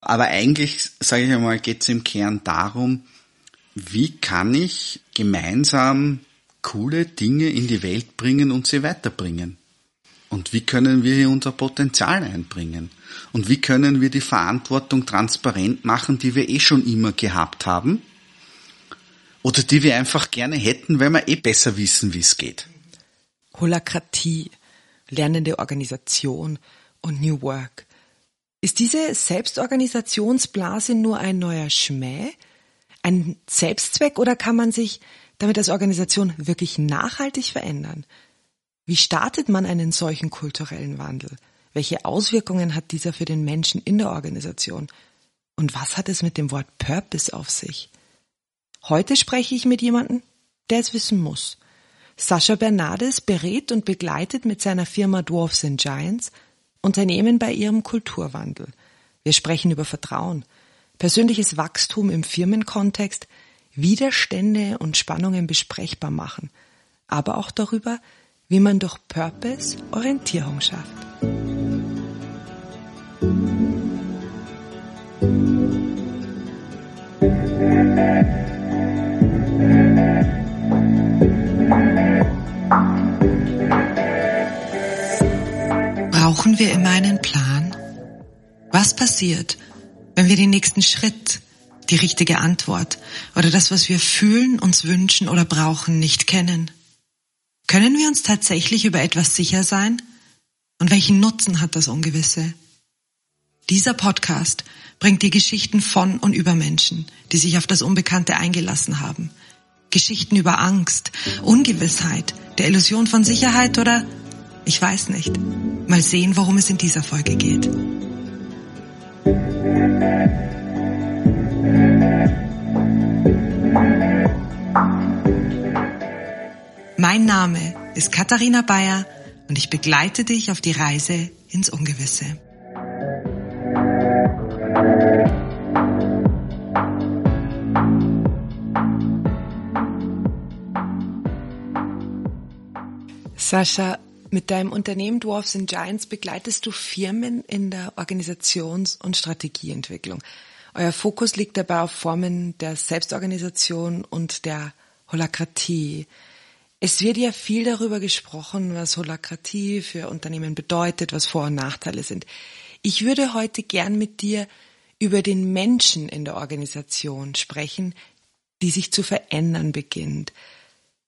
Aber eigentlich, sage ich einmal, geht es im Kern darum, wie kann ich gemeinsam coole Dinge in die Welt bringen und sie weiterbringen? Und wie können wir hier unser Potenzial einbringen? Und wie können wir die Verantwortung transparent machen, die wir eh schon immer gehabt haben? Oder die wir einfach gerne hätten, weil wir eh besser wissen, wie es geht. Holakratie, lernende Organisation und New Work. Ist diese Selbstorganisationsblase nur ein neuer Schmäh? Ein Selbstzweck oder kann man sich damit als Organisation wirklich nachhaltig verändern? Wie startet man einen solchen kulturellen Wandel? Welche Auswirkungen hat dieser für den Menschen in der Organisation? Und was hat es mit dem Wort Purpose auf sich? Heute spreche ich mit jemandem, der es wissen muss. Sascha Bernardes berät und begleitet mit seiner Firma Dwarfs and Giants Unternehmen bei ihrem Kulturwandel. Wir sprechen über Vertrauen, persönliches Wachstum im Firmenkontext, Widerstände und Spannungen besprechbar machen, aber auch darüber, wie man durch Purpose Orientierung schafft. Brauchen wir immer einen Plan? Was passiert, wenn wir den nächsten Schritt, die richtige Antwort oder das, was wir fühlen, uns wünschen oder brauchen, nicht kennen? Können wir uns tatsächlich über etwas sicher sein? Und welchen Nutzen hat das Ungewisse? Dieser Podcast bringt dir Geschichten von und über Menschen, die sich auf das Unbekannte eingelassen haben. Geschichten über Angst, Ungewissheit, der Illusion von Sicherheit oder ich weiß nicht. Mal sehen, worum es in dieser Folge geht. Mein Name ist Katharina Bayer und ich begleite dich auf die Reise ins Ungewisse. Sascha, mit deinem Unternehmen Dwarfs and Giants begleitest du Firmen in der Organisations- und Strategieentwicklung. Euer Fokus liegt dabei auf Formen der Selbstorganisation und der Holakratie. Es wird ja viel darüber gesprochen, was Holakratie für Unternehmen bedeutet, was Vor- und Nachteile sind. Ich würde heute gern mit dir über den Menschen in der Organisation sprechen, die sich zu verändern beginnt.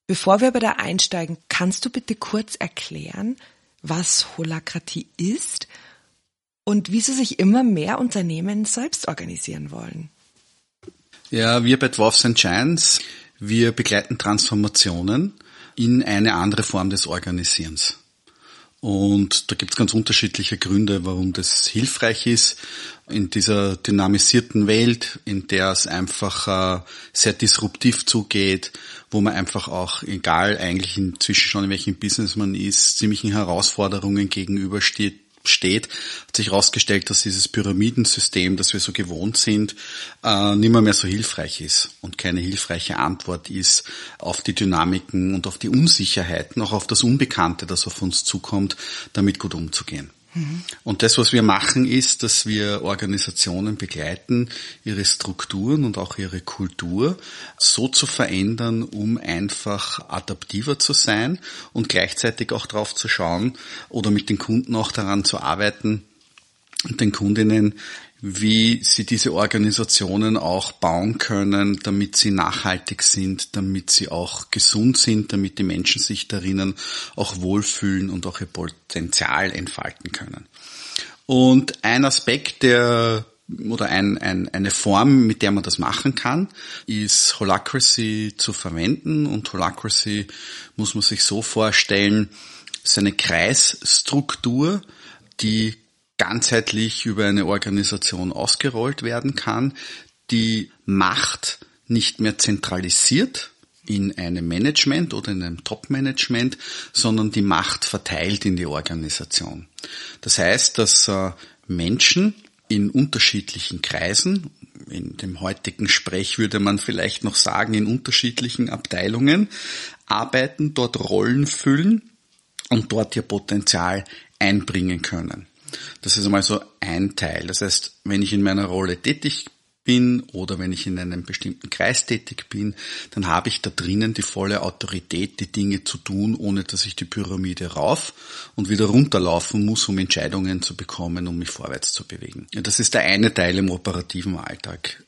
Bevor wir aber da einsteigen, kannst du bitte kurz erklären, was Holakratie ist und wieso sich immer mehr Unternehmen selbst organisieren wollen? Ja, wir bei Dwarfs and Giants, wir begleiten Transformationen in eine andere Form des Organisierens. Und da gibt es ganz unterschiedliche Gründe, warum das hilfreich ist in dieser dynamisierten Welt, in der es einfach äh, sehr disruptiv zugeht, wo man einfach auch, egal eigentlich inzwischen schon in welchem Business man ist, ziemlichen Herausforderungen gegenübersteht, steht, hat sich herausgestellt, dass dieses Pyramidensystem, das wir so gewohnt sind, äh, nicht mehr, mehr so hilfreich ist und keine hilfreiche Antwort ist auf die Dynamiken und auf die Unsicherheiten, auch auf das Unbekannte, das auf uns zukommt, damit gut umzugehen. Und das, was wir machen, ist, dass wir Organisationen begleiten, ihre Strukturen und auch ihre Kultur so zu verändern, um einfach adaptiver zu sein und gleichzeitig auch darauf zu schauen oder mit den Kunden auch daran zu arbeiten, und den Kundinnen, wie sie diese Organisationen auch bauen können, damit sie nachhaltig sind, damit sie auch gesund sind, damit die Menschen sich darinnen auch wohlfühlen und auch ihr Potenzial entfalten können. Und ein Aspekt, der oder ein, ein, eine Form, mit der man das machen kann, ist Holacracy zu verwenden. Und Holacracy muss man sich so vorstellen, ist eine Kreisstruktur, die ganzheitlich über eine Organisation ausgerollt werden kann, die Macht nicht mehr zentralisiert in einem Management oder in einem Top-Management, sondern die Macht verteilt in die Organisation. Das heißt, dass äh, Menschen in unterschiedlichen Kreisen, in dem heutigen Sprech würde man vielleicht noch sagen, in unterschiedlichen Abteilungen arbeiten, dort Rollen füllen und dort ihr Potenzial einbringen können. Das ist einmal so ein Teil. Das heißt, wenn ich in meiner Rolle tätig bin oder wenn ich in einem bestimmten Kreis tätig bin, dann habe ich da drinnen die volle Autorität, die Dinge zu tun, ohne dass ich die Pyramide rauf und wieder runterlaufen muss, um Entscheidungen zu bekommen, um mich vorwärts zu bewegen. Ja, das ist der eine Teil im operativen Alltag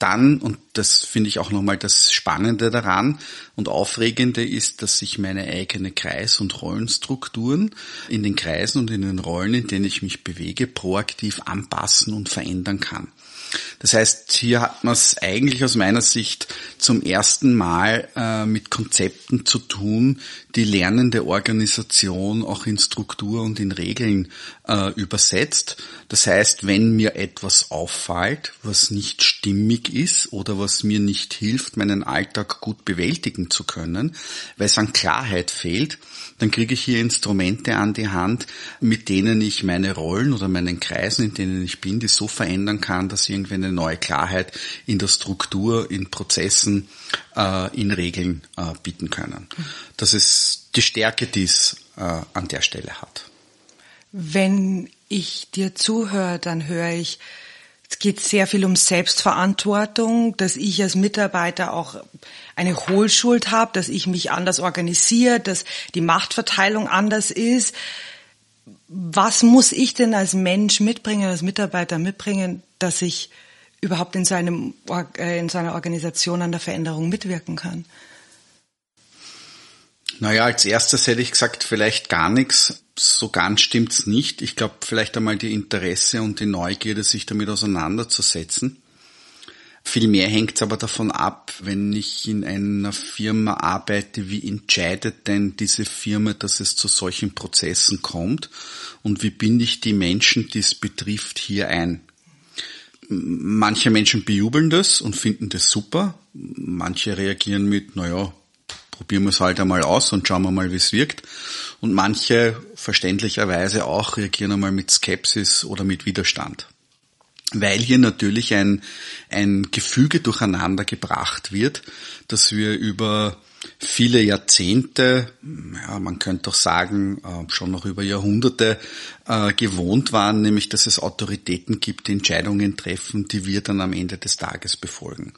dann, und das finde ich auch nochmal das Spannende daran und Aufregende ist, dass sich meine eigene Kreis- und Rollenstrukturen in den Kreisen und in den Rollen, in denen ich mich bewege, proaktiv anpassen und verändern kann. Das heißt, hier hat man es eigentlich aus meiner Sicht zum ersten Mal äh, mit Konzepten zu tun, die lernende Organisation auch in Struktur und in Regeln äh, übersetzt. Das heißt, wenn mir etwas auffällt, was nicht stimmig ist oder was mir nicht hilft, meinen Alltag gut bewältigen zu können, weil es an Klarheit fehlt, dann kriege ich hier Instrumente an die Hand, mit denen ich meine Rollen oder meinen Kreisen, in denen ich bin, die so verändern kann, dass irgendwie eine neue Klarheit in der Struktur, in Prozessen, äh, in Regeln äh, bieten können. Das ist die Stärke, die es äh, an der Stelle hat. Wenn ich dir zuhöre, dann höre ich, es geht sehr viel um Selbstverantwortung, dass ich als Mitarbeiter auch eine Hohlschuld habe, dass ich mich anders organisiere, dass die Machtverteilung anders ist. Was muss ich denn als Mensch mitbringen, als Mitarbeiter mitbringen, dass ich überhaupt in, seinem, äh, in seiner Organisation an der Veränderung mitwirken kann? Naja, als erstes hätte ich gesagt, vielleicht gar nichts. So ganz stimmt's nicht. Ich glaube, vielleicht einmal die Interesse und die Neugierde, sich damit auseinanderzusetzen. Vielmehr hängt es aber davon ab, wenn ich in einer Firma arbeite, wie entscheidet denn diese Firma, dass es zu solchen Prozessen kommt und wie binde ich die Menschen, die es betrifft, hier ein. Manche Menschen bejubeln das und finden das super, manche reagieren mit, naja, probieren wir es halt einmal aus und schauen wir mal, wie es wirkt. Und manche verständlicherweise auch reagieren einmal mit Skepsis oder mit Widerstand. Weil hier natürlich ein, ein Gefüge durcheinander gebracht wird, dass wir über viele Jahrzehnte, ja, man könnte auch sagen, äh, schon noch über Jahrhunderte äh, gewohnt waren, nämlich dass es Autoritäten gibt, die Entscheidungen treffen, die wir dann am Ende des Tages befolgen.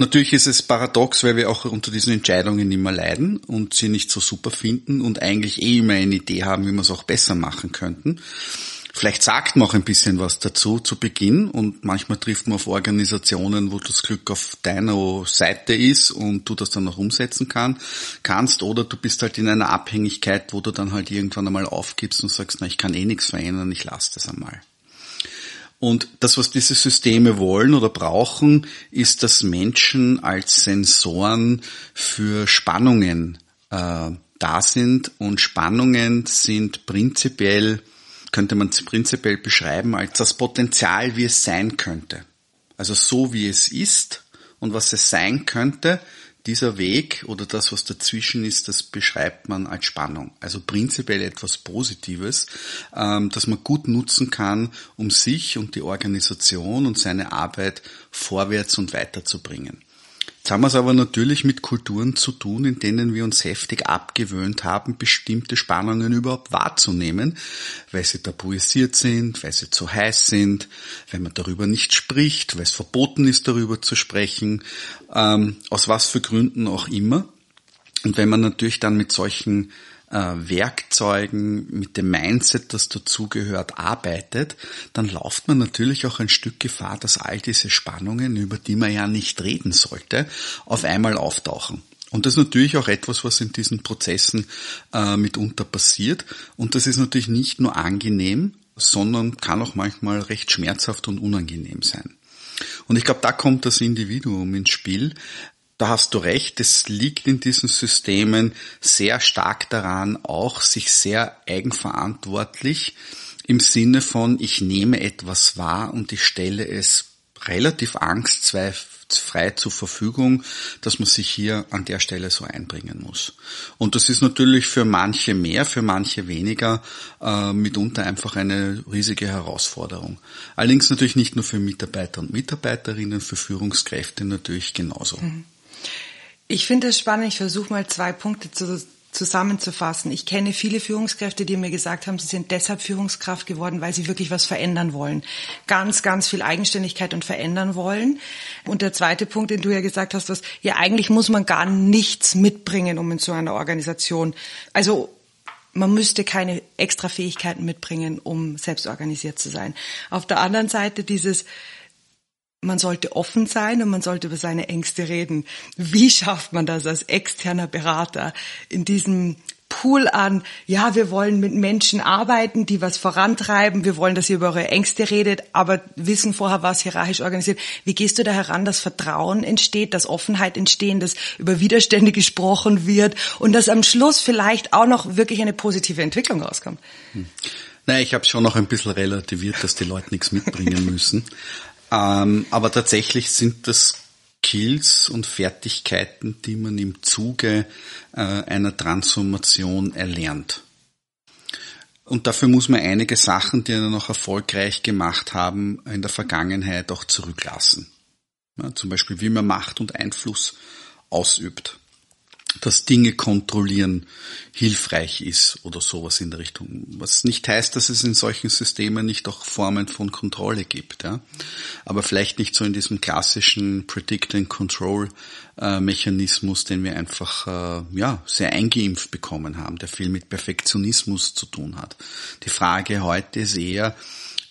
Natürlich ist es paradox, weil wir auch unter diesen Entscheidungen immer leiden und sie nicht so super finden und eigentlich eh immer eine Idee haben, wie wir es auch besser machen könnten. Vielleicht sagt man auch ein bisschen was dazu zu Beginn und manchmal trifft man auf Organisationen, wo das Glück auf deiner Seite ist und du das dann auch umsetzen kann, kannst oder du bist halt in einer Abhängigkeit, wo du dann halt irgendwann einmal aufgibst und sagst, na, ich kann eh nichts verändern, ich lasse das einmal. Und das, was diese Systeme wollen oder brauchen, ist, dass Menschen als Sensoren für Spannungen äh, da sind. Und Spannungen sind prinzipiell, könnte man prinzipiell beschreiben als das Potenzial, wie es sein könnte. Also so wie es ist und was es sein könnte, dieser Weg oder das, was dazwischen ist, das beschreibt man als Spannung. Also prinzipiell etwas Positives, ähm, das man gut nutzen kann, um sich und die Organisation und seine Arbeit vorwärts und weiterzubringen. Jetzt haben wir es aber natürlich mit Kulturen zu tun, in denen wir uns heftig abgewöhnt haben, bestimmte Spannungen überhaupt wahrzunehmen, weil sie tabuisiert sind, weil sie zu heiß sind, weil man darüber nicht spricht, weil es verboten ist, darüber zu sprechen, ähm, aus was für Gründen auch immer. Und wenn man natürlich dann mit solchen Werkzeugen, mit dem Mindset, das dazugehört, arbeitet, dann läuft man natürlich auch ein Stück Gefahr, dass all diese Spannungen, über die man ja nicht reden sollte, auf einmal auftauchen. Und das ist natürlich auch etwas, was in diesen Prozessen äh, mitunter passiert. Und das ist natürlich nicht nur angenehm, sondern kann auch manchmal recht schmerzhaft und unangenehm sein. Und ich glaube, da kommt das Individuum ins Spiel, da hast du recht, es liegt in diesen Systemen sehr stark daran, auch sich sehr eigenverantwortlich im Sinne von, ich nehme etwas wahr und ich stelle es relativ angstfrei zur Verfügung, dass man sich hier an der Stelle so einbringen muss. Und das ist natürlich für manche mehr, für manche weniger, äh, mitunter einfach eine riesige Herausforderung. Allerdings natürlich nicht nur für Mitarbeiter und Mitarbeiterinnen, für Führungskräfte natürlich genauso. Mhm. Ich finde es spannend. Ich versuche mal zwei Punkte zu, zusammenzufassen. Ich kenne viele Führungskräfte, die mir gesagt haben, sie sind deshalb Führungskraft geworden, weil sie wirklich was verändern wollen. Ganz, ganz viel Eigenständigkeit und verändern wollen. Und der zweite Punkt, den du ja gesagt hast, was, ja, eigentlich muss man gar nichts mitbringen, um in so einer Organisation, also, man müsste keine extra Fähigkeiten mitbringen, um selbst organisiert zu sein. Auf der anderen Seite dieses, man sollte offen sein und man sollte über seine Ängste reden. Wie schafft man das als externer Berater in diesem Pool an, ja, wir wollen mit Menschen arbeiten, die was vorantreiben, wir wollen, dass ihr über eure Ängste redet, aber wissen vorher, was hierarchisch organisiert. Wie gehst du da heran, dass Vertrauen entsteht, dass Offenheit entsteht, dass über Widerstände gesprochen wird und dass am Schluss vielleicht auch noch wirklich eine positive Entwicklung rauskommt? Hm. Naja, ich habe schon noch ein bisschen relativiert, dass die Leute nichts mitbringen müssen. Ähm, aber tatsächlich sind das Skills und Fertigkeiten, die man im Zuge äh, einer Transformation erlernt. Und dafür muss man einige Sachen, die wir noch erfolgreich gemacht haben, in der Vergangenheit auch zurücklassen. Ja, zum Beispiel, wie man Macht und Einfluss ausübt dass Dinge kontrollieren hilfreich ist oder sowas in der Richtung. Was nicht heißt, dass es in solchen Systemen nicht auch Formen von Kontrolle gibt, ja. Aber vielleicht nicht so in diesem klassischen Predict and Control äh, Mechanismus, den wir einfach äh, ja sehr eingeimpft bekommen haben, der viel mit Perfektionismus zu tun hat. Die Frage heute ist eher,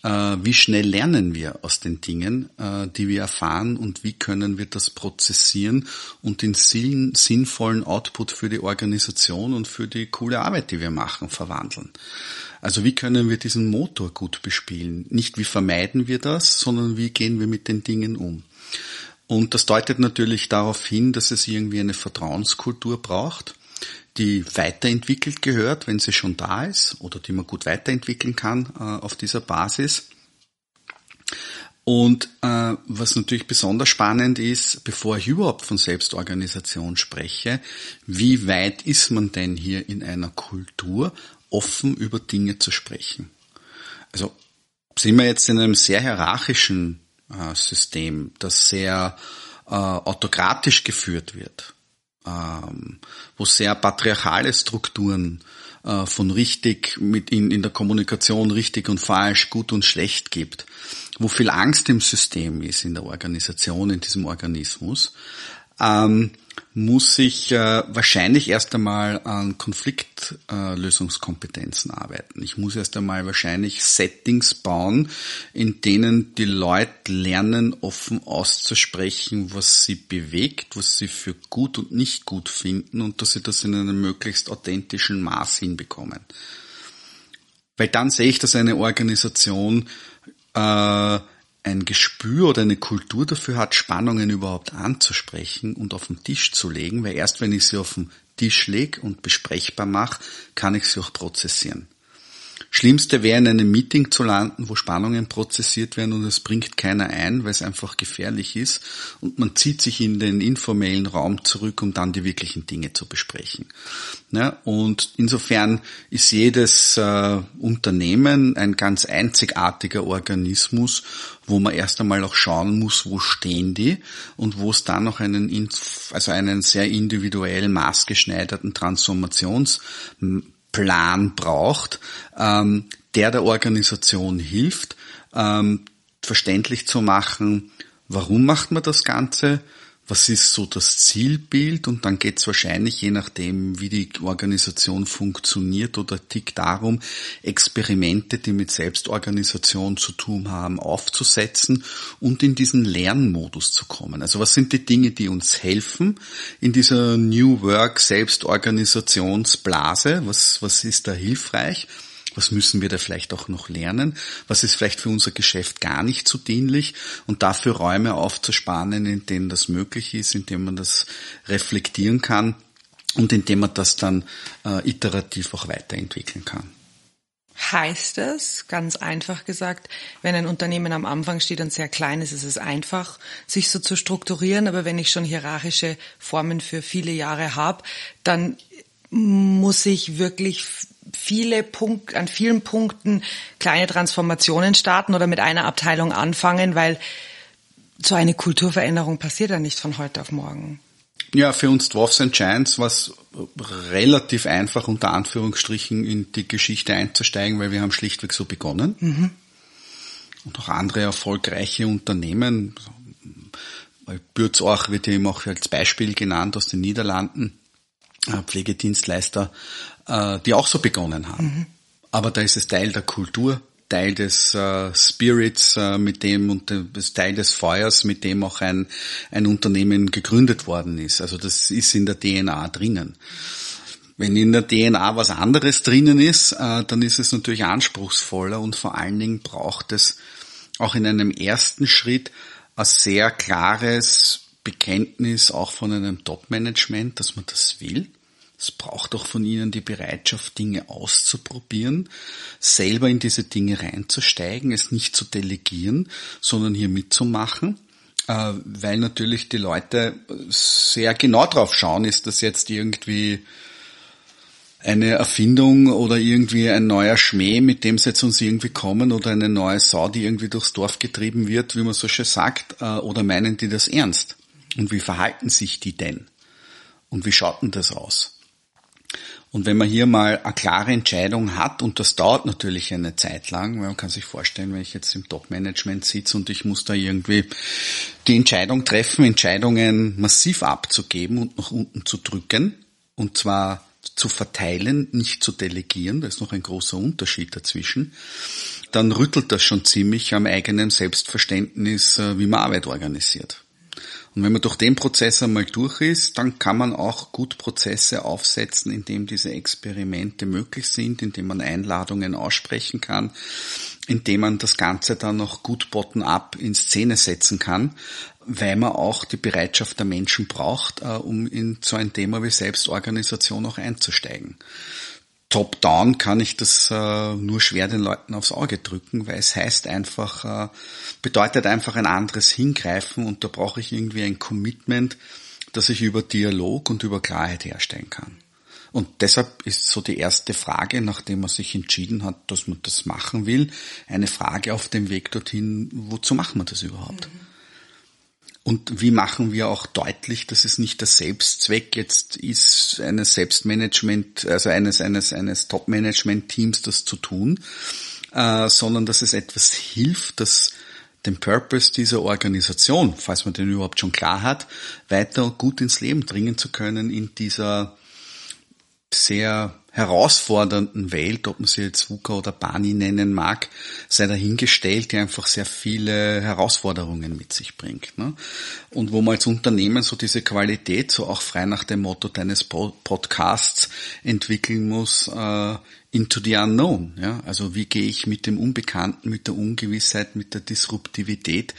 wie schnell lernen wir aus den Dingen, äh, die wir erfahren und wie können wir das prozessieren und in sinnvollen Output für die Organisation und für die coole Arbeit, die wir machen, verwandeln. Also wie können wir diesen Motor gut bespielen? Nicht wie vermeiden wir das, sondern wie gehen wir mit den Dingen um? Und das deutet natürlich darauf hin, dass es irgendwie eine Vertrauenskultur braucht die weiterentwickelt gehört, wenn sie schon da ist oder die man gut weiterentwickeln kann äh, auf dieser Basis. Und äh, was natürlich besonders spannend ist, bevor ich überhaupt von Selbstorganisation spreche, wie weit ist man denn hier in einer Kultur, offen über Dinge zu sprechen? Also sind wir jetzt in einem sehr hierarchischen äh, System, das sehr äh, autokratisch geführt wird ähm, wo sehr patriarchale Strukturen äh, von richtig mit in, in der Kommunikation richtig und falsch, gut und schlecht gibt, wo viel Angst im System ist, in der Organisation, in diesem Organismus, ähm, muss ich äh, wahrscheinlich erst einmal an Konfliktlösungskompetenzen äh, arbeiten. Ich muss erst einmal wahrscheinlich Settings bauen, in denen die Leute lernen, offen auszusprechen, was sie bewegt, was sie für gut und nicht gut finden und dass sie das in einem möglichst authentischen Maß hinbekommen. Weil dann sehe ich, dass eine Organisation äh, ein Gespür oder eine Kultur dafür hat, Spannungen überhaupt anzusprechen und auf den Tisch zu legen, weil erst wenn ich sie auf den Tisch lege und besprechbar mache, kann ich sie auch prozessieren. Schlimmste wäre in einem Meeting zu landen, wo Spannungen prozessiert werden und es bringt keiner ein, weil es einfach gefährlich ist und man zieht sich in den informellen Raum zurück, um dann die wirklichen Dinge zu besprechen. Ja, und insofern ist jedes äh, Unternehmen ein ganz einzigartiger Organismus, wo man erst einmal auch schauen muss, wo stehen die und wo es dann noch einen, also einen sehr individuell maßgeschneiderten Transformations Plan braucht, ähm, der der Organisation hilft, ähm, verständlich zu machen, warum macht man das Ganze, was ist so das Zielbild und dann geht es wahrscheinlich, je nachdem, wie die Organisation funktioniert oder tickt darum, Experimente, die mit Selbstorganisation zu tun haben, aufzusetzen und in diesen Lernmodus zu kommen. Also was sind die Dinge, die uns helfen in dieser New Work Selbstorganisationsblase? Was, was ist da hilfreich? Was müssen wir da vielleicht auch noch lernen? Was ist vielleicht für unser Geschäft gar nicht so dienlich? Und dafür Räume aufzuspannen, in denen das möglich ist, in denen man das reflektieren kann und indem man das dann äh, iterativ auch weiterentwickeln kann. Heißt es, ganz einfach gesagt, wenn ein Unternehmen am Anfang steht und sehr klein ist, ist es einfach, sich so zu strukturieren. Aber wenn ich schon hierarchische Formen für viele Jahre habe, dann muss ich wirklich viele Punkt, an vielen Punkten kleine Transformationen starten oder mit einer Abteilung anfangen, weil so eine Kulturveränderung passiert ja nicht von heute auf morgen. Ja, für uns Dwarfs and Giants war es relativ einfach, unter Anführungsstrichen, in die Geschichte einzusteigen, weil wir haben schlichtweg so begonnen. Mhm. Und auch andere erfolgreiche Unternehmen, Bürzach wird immer auch als Beispiel genannt aus den Niederlanden, äh, Pflegedienstleister, äh, die auch so begonnen haben. Mhm. Aber da ist es Teil der Kultur, Teil des äh, Spirits, äh, mit dem und das Teil des Feuers, mit dem auch ein, ein Unternehmen gegründet worden ist. Also das ist in der DNA drinnen. Wenn in der DNA was anderes drinnen ist, äh, dann ist es natürlich anspruchsvoller und vor allen Dingen braucht es auch in einem ersten Schritt ein sehr klares Bekenntnis auch von einem Top-Management, dass man das will es braucht auch von ihnen die Bereitschaft, Dinge auszuprobieren, selber in diese Dinge reinzusteigen, es nicht zu delegieren, sondern hier mitzumachen, äh, weil natürlich die Leute sehr genau drauf schauen, ist das jetzt irgendwie eine Erfindung oder irgendwie ein neuer Schmäh, mit dem sie jetzt uns irgendwie kommen oder eine neue Sau, die irgendwie durchs Dorf getrieben wird, wie man so schön sagt, äh, oder meinen die das ernst? Und wie verhalten sich die denn? Und wie schaut denn das aus? Und wenn man hier mal eine klare Entscheidung hat, und das dauert natürlich eine Zeit lang, weil man kann sich vorstellen, wenn ich jetzt im Top-Management sitze und ich muss da irgendwie die Entscheidung treffen, Entscheidungen massiv abzugeben und nach unten zu drücken, und zwar zu verteilen, nicht zu delegieren, da ist noch ein großer Unterschied dazwischen, dann rüttelt das schon ziemlich am eigenen Selbstverständnis, äh, wie man Arbeit organisiert. Und wenn man durch den Prozess einmal durch ist, dann kann man auch gut Prozesse aufsetzen, in dem diese Experimente möglich sind, in dem man Einladungen aussprechen kann, in dem man das Ganze dann noch gut bottom-up in Szene setzen kann, weil man auch die Bereitschaft der Menschen braucht, äh, um in so ein Thema wie Selbstorganisation auch einzusteigen top-down kann ich das äh, nur schwer den Leuten aufs Auge drücken, weil es heißt einfach, äh, bedeutet einfach ein anderes Hingreifen und da brauche ich irgendwie ein Commitment, das ich über Dialog und über Klarheit herstellen kann. Und deshalb ist so die erste Frage, nachdem man sich entschieden hat, dass man das machen will, eine Frage auf dem Weg dorthin, wozu machen wir das überhaupt? Mhm. Und wie machen wir auch deutlich, dass es nicht der Selbstzweck jetzt ist, eines Selbstmanagement, also eines, eines, eines Top-Management-Teams das zu tun, äh, sondern dass es etwas hilft, dass den Purpose dieser Organisation, falls man den überhaupt schon klar hat, weiter gut ins Leben dringen zu können in dieser sehr herausfordernden Welt, ob man sie jetzt VUCA oder Bani nennen mag, sei dahingestellt, die einfach sehr viele Herausforderungen mit sich bringt. Ne? Und wo man als Unternehmen so diese Qualität, so auch frei nach dem Motto deines Podcasts entwickeln muss, äh, into the unknown. Ja? Also wie gehe ich mit dem Unbekannten, mit der Ungewissheit, mit der Disruptivität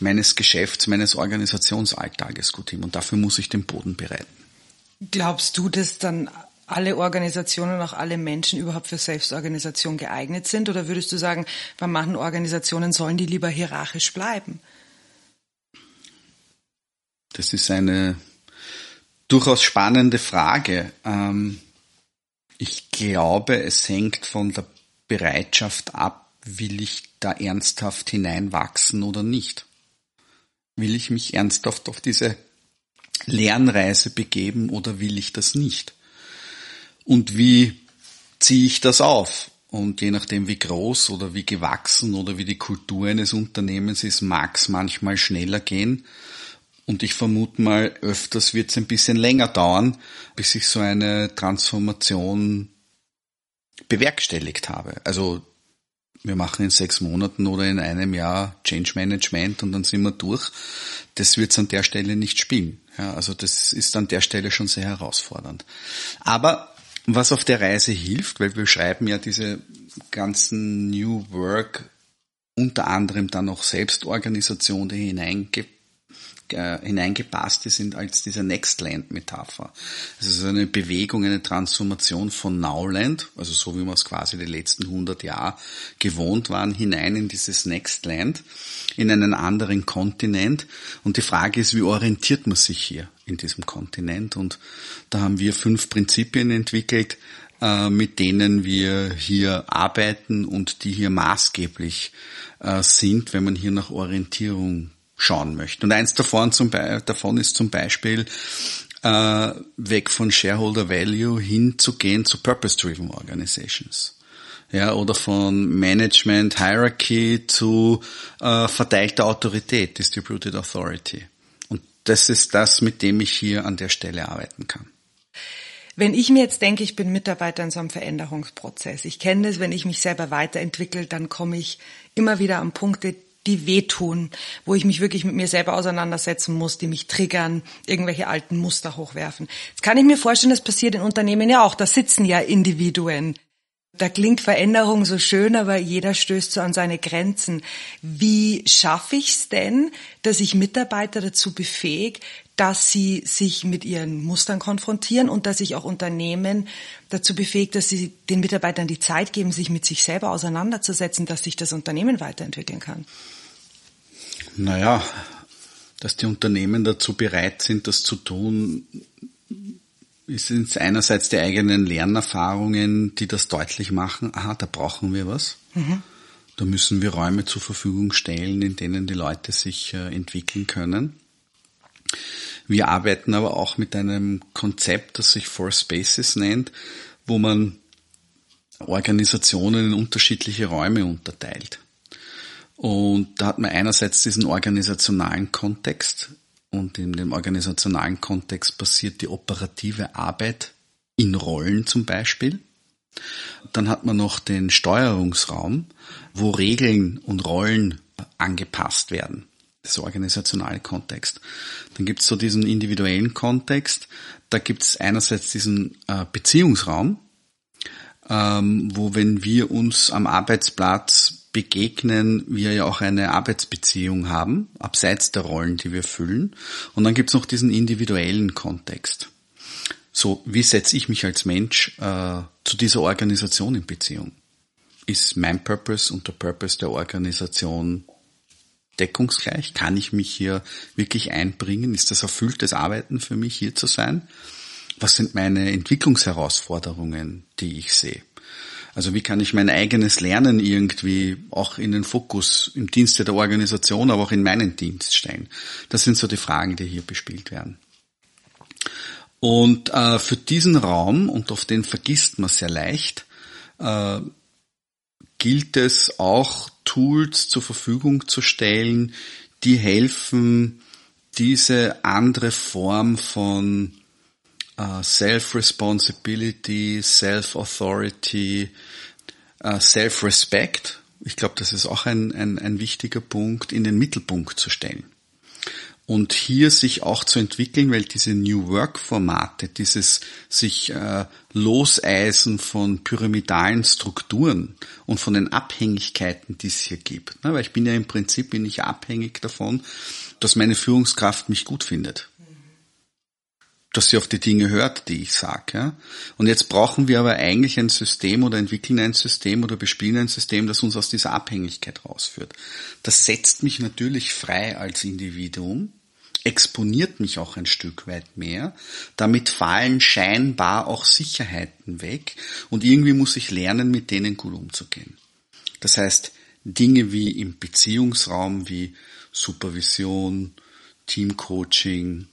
meines Geschäfts, meines Organisationsalltages gut hin. Und dafür muss ich den Boden bereiten. Glaubst du, dass dann alle Organisationen, auch alle Menschen überhaupt für Selbstorganisation geeignet sind? Oder würdest du sagen, bei manchen Organisationen sollen die lieber hierarchisch bleiben? Das ist eine durchaus spannende Frage. Ähm, ich glaube, es hängt von der Bereitschaft ab, will ich da ernsthaft hineinwachsen oder nicht? Will ich mich ernsthaft auf diese Lernreise begeben oder will ich das nicht? Und wie ziehe ich das auf? Und je nachdem, wie groß oder wie gewachsen oder wie die Kultur eines Unternehmens ist, mag es manchmal schneller gehen. Und ich vermute mal, öfters wird es ein bisschen länger dauern, bis ich so eine Transformation bewerkstelligt habe. Also wir machen in sechs Monaten oder in einem Jahr Change Management und dann sind wir durch. Das wird es an der Stelle nicht spielen. Ja, also das ist an der Stelle schon sehr herausfordernd. Aber was auf der Reise hilft, weil wir schreiben ja diese ganzen New Work, unter anderem dann auch Selbstorganisation, die hineinge äh, hineingepasst sind als diese Nextland-Metapher. Es ist eine Bewegung, eine Transformation von Nowland, also so wie wir es quasi die letzten 100 Jahre gewohnt waren, hinein in dieses Nextland, in einen anderen Kontinent. Und die Frage ist, wie orientiert man sich hier in diesem Kontinent? Und da haben wir fünf Prinzipien entwickelt, äh, mit denen wir hier arbeiten und die hier maßgeblich äh, sind, wenn man hier nach Orientierung schauen möchten. Und eins davon, zum davon ist zum Beispiel äh, weg von Shareholder Value hinzugehen zu Purpose-Driven Organizations. Ja, oder von Management Hierarchy zu äh, verteilter Autorität, Distributed Authority. Und das ist das, mit dem ich hier an der Stelle arbeiten kann. Wenn ich mir jetzt denke, ich bin Mitarbeiter in so einem Veränderungsprozess, ich kenne das, wenn ich mich selber weiterentwickle, dann komme ich immer wieder an Punkte, die wehtun, wo ich mich wirklich mit mir selber auseinandersetzen muss, die mich triggern, irgendwelche alten Muster hochwerfen. Jetzt kann ich mir vorstellen, das passiert in Unternehmen ja auch. Da sitzen ja Individuen. Da klingt Veränderung so schön, aber jeder stößt so an seine Grenzen. Wie schaffe ich es denn, dass ich Mitarbeiter dazu befähige, dass sie sich mit ihren Mustern konfrontieren und dass ich auch Unternehmen dazu befähigt, dass sie den Mitarbeitern die Zeit geben, sich mit sich selber auseinanderzusetzen, dass sich das Unternehmen weiterentwickeln kann? Naja, dass die Unternehmen dazu bereit sind, das zu tun, sind einerseits die eigenen Lernerfahrungen, die das deutlich machen, aha, da brauchen wir was. Mhm. Da müssen wir Räume zur Verfügung stellen, in denen die Leute sich äh, entwickeln können. Wir arbeiten aber auch mit einem Konzept, das sich Four Spaces nennt, wo man Organisationen in unterschiedliche Räume unterteilt. Und da hat man einerseits diesen organisationalen Kontext und in dem organisationalen Kontext passiert die operative Arbeit in Rollen zum Beispiel. Dann hat man noch den Steuerungsraum, wo Regeln und Rollen angepasst werden. Das organisationale Kontext. Dann gibt es so diesen individuellen Kontext. Da gibt es einerseits diesen äh, Beziehungsraum, ähm, wo wenn wir uns am Arbeitsplatz begegnen, wir ja auch eine Arbeitsbeziehung haben, abseits der Rollen, die wir füllen. Und dann gibt's noch diesen individuellen Kontext. So, wie setze ich mich als Mensch äh, zu dieser Organisation in Beziehung? Ist mein Purpose und der Purpose der Organisation deckungsgleich? Kann ich mich hier wirklich einbringen? Ist das erfülltes Arbeiten für mich, hier zu sein? Was sind meine Entwicklungsherausforderungen, die ich sehe? Also wie kann ich mein eigenes Lernen irgendwie auch in den Fokus im Dienste der Organisation, aber auch in meinen Dienst stellen? Das sind so die Fragen, die hier bespielt werden. Und äh, für diesen Raum, und auf den vergisst man sehr leicht, äh, gilt es auch Tools zur Verfügung zu stellen, die helfen, diese andere Form von uh, Self-Responsibility, Self-Authority, uh, Self-Respect, ich glaube, das ist auch ein, ein, ein wichtiger Punkt, in den Mittelpunkt zu stellen. Und hier sich auch zu entwickeln, weil diese New Work-Formate, dieses sich äh, Loseisen von pyramidalen Strukturen und von den Abhängigkeiten, die es hier gibt. Ne? Weil ich bin ja im Prinzip bin ich abhängig davon, dass meine Führungskraft mich gut findet dass sie auf die Dinge hört, die ich sage. Ja? Und jetzt brauchen wir aber eigentlich ein System oder entwickeln ein System oder bespielen ein System, das uns aus dieser Abhängigkeit rausführt. Das setzt mich natürlich frei als Individuum, exponiert mich auch ein Stück weit mehr. Damit fallen scheinbar auch Sicherheiten weg und irgendwie muss ich lernen, mit denen gut umzugehen. Das heißt, Dinge wie im Beziehungsraum, wie Supervision, Teamcoaching,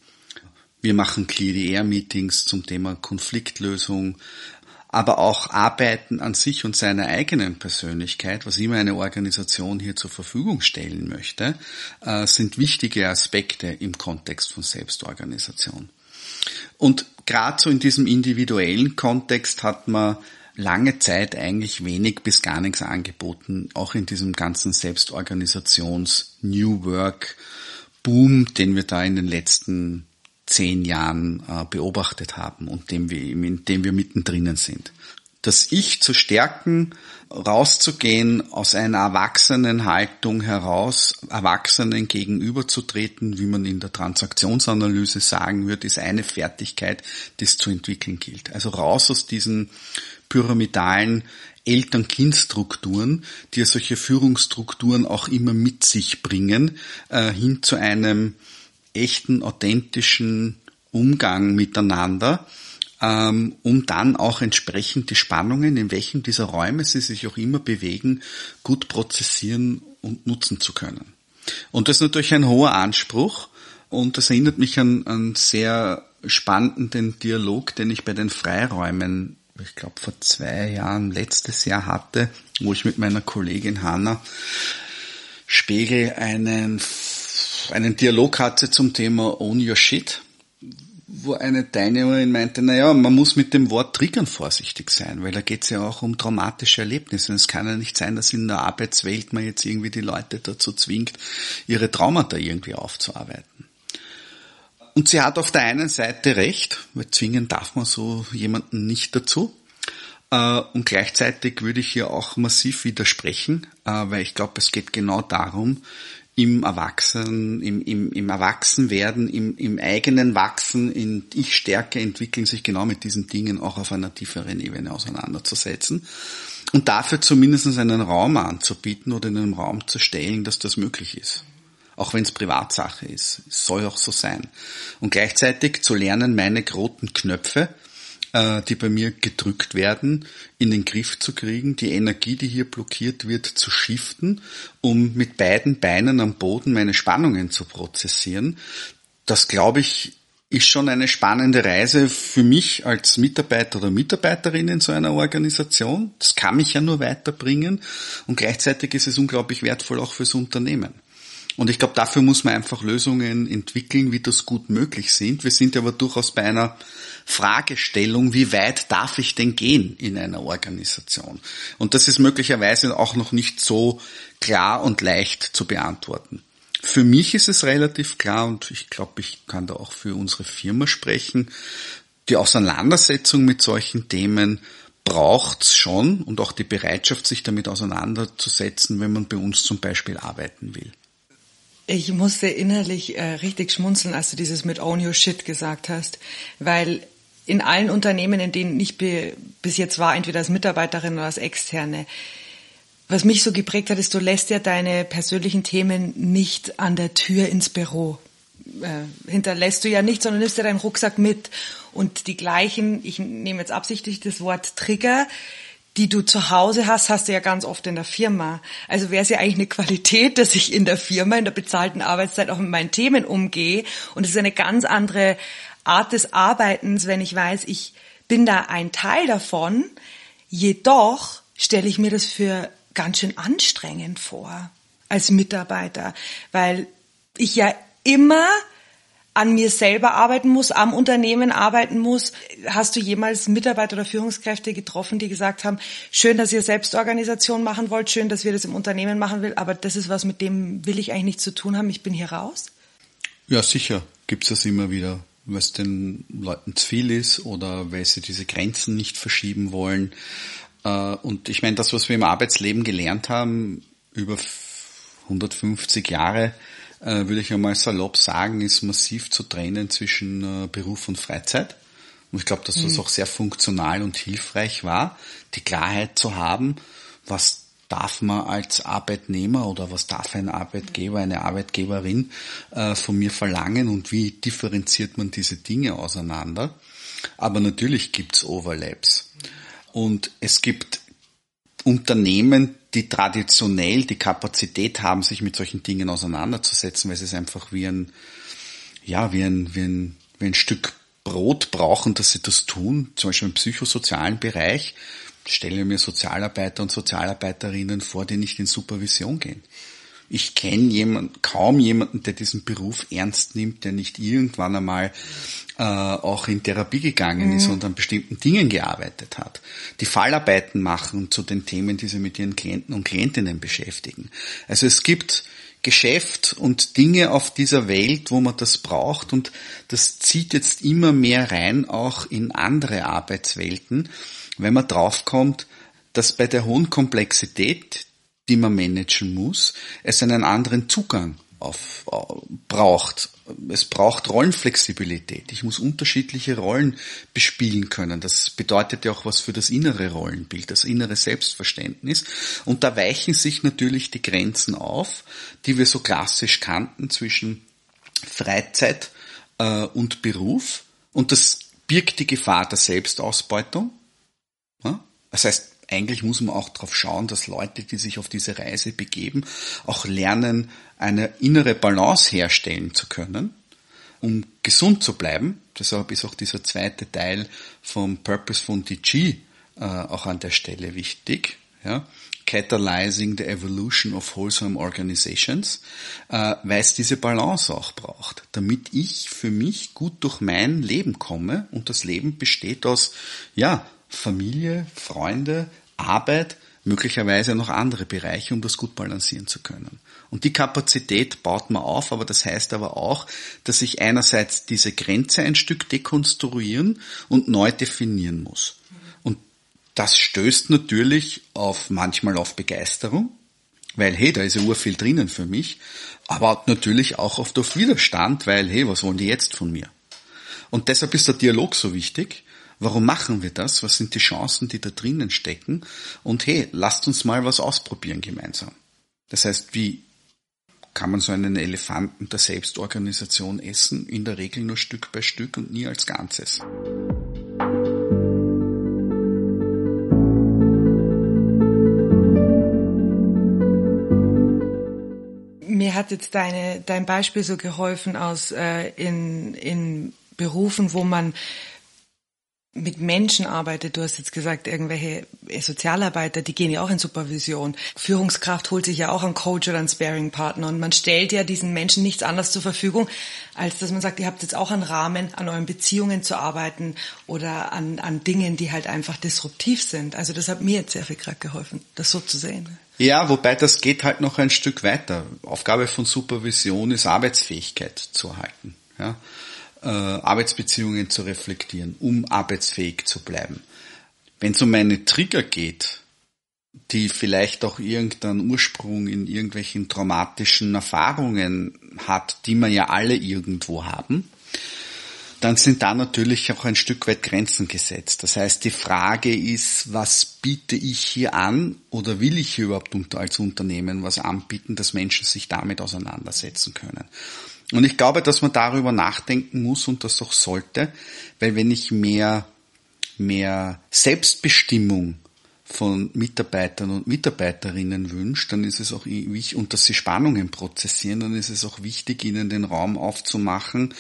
wir machen KDR-Meetings zum Thema Konfliktlösung, aber auch Arbeiten an sich und seiner eigenen Persönlichkeit, was immer eine Organisation hier zur Verfügung stellen möchte, äh, sind wichtige Aspekte im Kontext von Selbstorganisation. Und gerade so in diesem individuellen Kontext hat man lange Zeit eigentlich wenig bis gar nichts angeboten, auch in diesem ganzen Selbstorganisations New Work Boom, den wir da in den letzten zehn Jahren äh, beobachtet haben und dem wir, in dem wir mittendrin sind. Das Ich zu stärken, rauszugehen, aus einer Erwachsenenhaltung heraus, Erwachsenen gegenüberzutreten, wie man in der Transaktionsanalyse sagen wird, ist eine Fertigkeit, die es zu entwickeln gilt. Also raus aus diesen pyramidalen Eltern-Kind-Strukturen, die ja solche Führungsstrukturen auch immer mit sich bringen, äh, hin zu einem echten, authentischen Umgang miteinander, ähm, um dann auch entsprechend die Spannungen, in welchen dieser Räume sie sich auch immer bewegen, gut prozessieren und nutzen zu können. Und das ist natürlich ein hoher Anspruch und das erinnert mich an einen sehr spannenden Dialog, den ich bei den Freiräumen, ich glaube vor zwei Jahren, letztes Jahr hatte, wo ich mit meiner Kollegin Hanna Spiegel einen, einen Dialog hatte zum Thema Own Your Shit wo eine Teilnehmerin meinte, naja, man muss mit dem Wort Triggern vorsichtig sein, weil da geht es ja auch um traumatische Erlebnisse. Und es kann ja nicht sein, dass in der Arbeitswelt man jetzt irgendwie die Leute dazu zwingt, ihre Traumata irgendwie aufzuarbeiten. Und sie hat auf der einen Seite recht, weil zwingen darf man so jemanden nicht dazu. Äh, und gleichzeitig würde ich hier auch massiv widersprechen, äh, weil ich glaube, es geht genau darum, im Erwachsenen, im, im, im Erwachsenwerden, im, im eigenen Wachsen, in Ich-Stärke entwickeln, sich genau mit diesen Dingen auch auf einer tieferen Ebene auseinanderzusetzen und dafür zumindest einen Raum anzubieten oder in einem Raum zu stellen, dass das möglich ist. Auch wenn es Privatsache ist. Es soll auch so sein. Und gleichzeitig zu lernen, meine roten Knöpfe die bei mir gedrückt werden, in den Griff zu kriegen, die Energie, die hier blockiert wird, zu shiften, um mit beiden Beinen am Boden meine Spannungen zu prozessieren. Das glaube ich ist schon eine spannende Reise für mich als Mitarbeiter oder Mitarbeiterin in so einer Organisation. Das kann mich ja nur weiterbringen und gleichzeitig ist es unglaublich wertvoll auch fürs Unternehmen. Und ich glaube, dafür muss man einfach Lösungen entwickeln, wie das gut möglich sind. Wir sind aber durchaus bei einer Fragestellung, wie weit darf ich denn gehen in einer Organisation? Und das ist möglicherweise auch noch nicht so klar und leicht zu beantworten. Für mich ist es relativ klar und ich glaube, ich kann da auch für unsere Firma sprechen. Die Auseinandersetzung mit solchen Themen braucht's schon und auch die Bereitschaft, sich damit auseinanderzusetzen, wenn man bei uns zum Beispiel arbeiten will. Ich musste innerlich äh, richtig schmunzeln, als du dieses mit Own Your Shit gesagt hast, weil in allen Unternehmen, in denen ich bis jetzt war, entweder als Mitarbeiterin oder als Externe, was mich so geprägt hat, ist, du lässt ja deine persönlichen Themen nicht an der Tür ins Büro. Äh, hinterlässt du ja nicht, sondern nimmst dir deinen Rucksack mit. Und die gleichen, ich nehme jetzt absichtlich das Wort Trigger, die du zu Hause hast, hast du ja ganz oft in der Firma. Also wäre es ja eigentlich eine Qualität, dass ich in der Firma, in der bezahlten Arbeitszeit auch mit meinen Themen umgehe. Und es ist eine ganz andere Art des Arbeitens, wenn ich weiß, ich bin da ein Teil davon. Jedoch stelle ich mir das für ganz schön anstrengend vor als Mitarbeiter, weil ich ja immer an mir selber arbeiten muss, am Unternehmen arbeiten muss. Hast du jemals Mitarbeiter oder Führungskräfte getroffen, die gesagt haben, schön, dass ihr Selbstorganisation machen wollt, schön, dass wir das im Unternehmen machen will, aber das ist was, mit dem will ich eigentlich nichts zu tun haben, ich bin hier raus? Ja, sicher gibt's das immer wieder, es den Leuten zu viel ist oder weil sie diese Grenzen nicht verschieben wollen. Äh, und ich meine, das, was wir im Arbeitsleben gelernt haben, über 150 Jahre, äh, würde ich einmal salopp sagen, ist massiv zu trennen zwischen äh, Beruf und Freizeit. Und ich glaube, dass das mhm. auch sehr funktional und hilfreich war, die Klarheit zu haben, was darf man als Arbeitnehmer oder was darf ein Arbeitgeber, eine Arbeitgeberin äh, von mir verlangen und wie differenziert man diese Dinge auseinander. Aber natürlich gibt's Overlaps. Und es gibt Unternehmen, die traditionell die Kapazität haben, sich mit solchen Dingen auseinanderzusetzen, weil sie es einfach wie ein, ja, wie ein, wie ein, wie ein Stück Brot brauchen, dass sie das tun, zum Beispiel im psychosozialen Bereich, stelle mir Sozialarbeiter und Sozialarbeiterinnen vor, die nicht in Supervision gehen. Ich kenne jemand, kaum jemanden, der diesen Beruf ernst nimmt, der nicht irgendwann einmal äh, auch in Therapie gegangen mhm. ist und an bestimmten Dingen gearbeitet hat. Die Fallarbeiten machen zu den Themen, die sie mit ihren Klienten und Klientinnen beschäftigen. Also es gibt Geschäft und Dinge auf dieser Welt, wo man das braucht und das zieht jetzt immer mehr rein auch in andere Arbeitswelten, wenn man draufkommt, dass bei der hohen Komplexität, die man managen muss, es einen anderen Zugang auf, braucht. Es braucht Rollenflexibilität. Ich muss unterschiedliche Rollen bespielen können. Das bedeutet ja auch was für das innere Rollenbild, das innere Selbstverständnis. Und da weichen sich natürlich die Grenzen auf, die wir so klassisch kannten zwischen Freizeit äh, und Beruf. Und das birgt die Gefahr der Selbstausbeutung. Das heißt, eigentlich muss man auch darauf schauen, dass Leute, die sich auf diese Reise begeben, auch lernen, eine innere Balance herstellen zu können, um gesund zu bleiben. Deshalb ist auch dieser zweite Teil vom Purpose von DG äh, auch an der Stelle wichtig. Ja? Catalyzing the Evolution of Wholesome Organizations, äh, weil es diese Balance auch braucht, damit ich für mich gut durch mein Leben komme und das Leben besteht aus, ja, Familie, Freunde, Arbeit, möglicherweise noch andere Bereiche, um das gut balancieren zu können. Und die Kapazität baut man auf, aber das heißt aber auch, dass ich einerseits diese Grenze ein Stück dekonstruieren und neu definieren muss. Und das stößt natürlich auf manchmal auf Begeisterung, weil hey, da ist ja urviel drinnen für mich, aber natürlich auch oft auf Widerstand, weil hey, was wollen die jetzt von mir? Und deshalb ist der Dialog so wichtig, Warum machen wir das? Was sind die Chancen, die da drinnen stecken? Und hey, lasst uns mal was ausprobieren gemeinsam. Das heißt, wie kann man so einen Elefanten der Selbstorganisation essen? In der Regel nur Stück bei Stück und nie als Ganzes. Mir hat jetzt deine, dein Beispiel so geholfen aus äh, in, in Berufen, wo man mit Menschen arbeitet. Du hast jetzt gesagt, irgendwelche Sozialarbeiter, die gehen ja auch in Supervision. Führungskraft holt sich ja auch einen Coach oder einen Sparing-Partner und man stellt ja diesen Menschen nichts anderes zur Verfügung, als dass man sagt, ihr habt jetzt auch einen Rahmen, an euren Beziehungen zu arbeiten oder an, an Dingen, die halt einfach disruptiv sind. Also das hat mir jetzt sehr viel gerade geholfen, das so zu sehen. Ja, wobei das geht halt noch ein Stück weiter. Aufgabe von Supervision ist Arbeitsfähigkeit zu erhalten. Ja äh, Arbeitsbeziehungen zu reflektieren, um arbeitsfähig zu bleiben. Wenn es um meine Trigger geht, die vielleicht auch irgendeinen Ursprung in irgendwelchen traumatischen Erfahrungen hat, die wir ja alle irgendwo haben, dann sind da natürlich auch ein Stück weit Grenzen gesetzt. Das heißt, die Frage ist, was biete ich hier an oder will ich hier überhaupt als Unternehmen was anbieten, dass Menschen sich damit auseinandersetzen können. Und ich glaube, dass man darüber nachdenken muss und das auch sollte, weil wenn ich mehr, mehr Selbstbestimmung von Mitarbeitern und Mitarbeiterinnen wünsche, dann ist es auch wichtig, und dass sie Spannungen prozessieren, dann ist es auch wichtig, ihnen den Raum aufzumachen,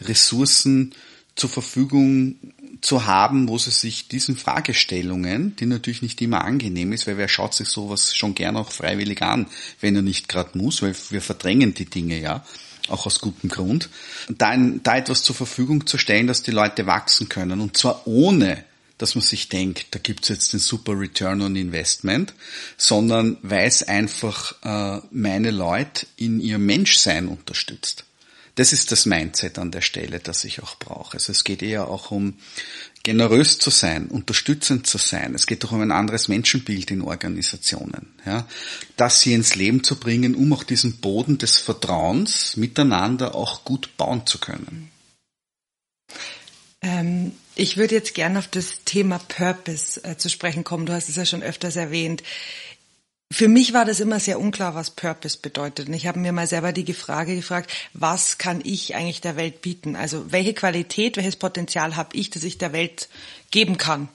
Ressourcen zur Verfügung zu haben, wo sie sich diesen Fragestellungen, die natürlich nicht immer angenehm ist, weil wer schaut sich sowas schon gern auch freiwillig an, wenn er nicht gerade muss, weil wir verdrängen die Dinge ja, auch aus gutem Grund, da, da etwas zur Verfügung zu stellen, dass die Leute wachsen können. Und zwar ohne, dass man sich denkt, da gibt's jetzt den super Return on Investment, sondern weil es einfach äh, meine Leute in ihr Menschsein unterstützt. Das ist das Mindset an der Stelle, das ich auch brauche. Also es geht eher auch um generös zu sein, unterstützend zu sein. Es geht doch um ein anderes Menschenbild in Organisationen. Ja, das sie ins Leben zu bringen, um auch diesen Boden des Vertrauens miteinander auch gut bauen zu können. Ähm, ich würde jetzt gerne auf das Thema Purpose äh, zu sprechen kommen. Du hast es ja schon öfters erwähnt. Für mich war das immer sehr unklar, was Purpose bedeutet. Und ich habe mir mal selber die Frage gefragt, was kann ich eigentlich der Welt bieten? Also welche Qualität, welches Potenzial habe ich, das ich der Welt geben kann?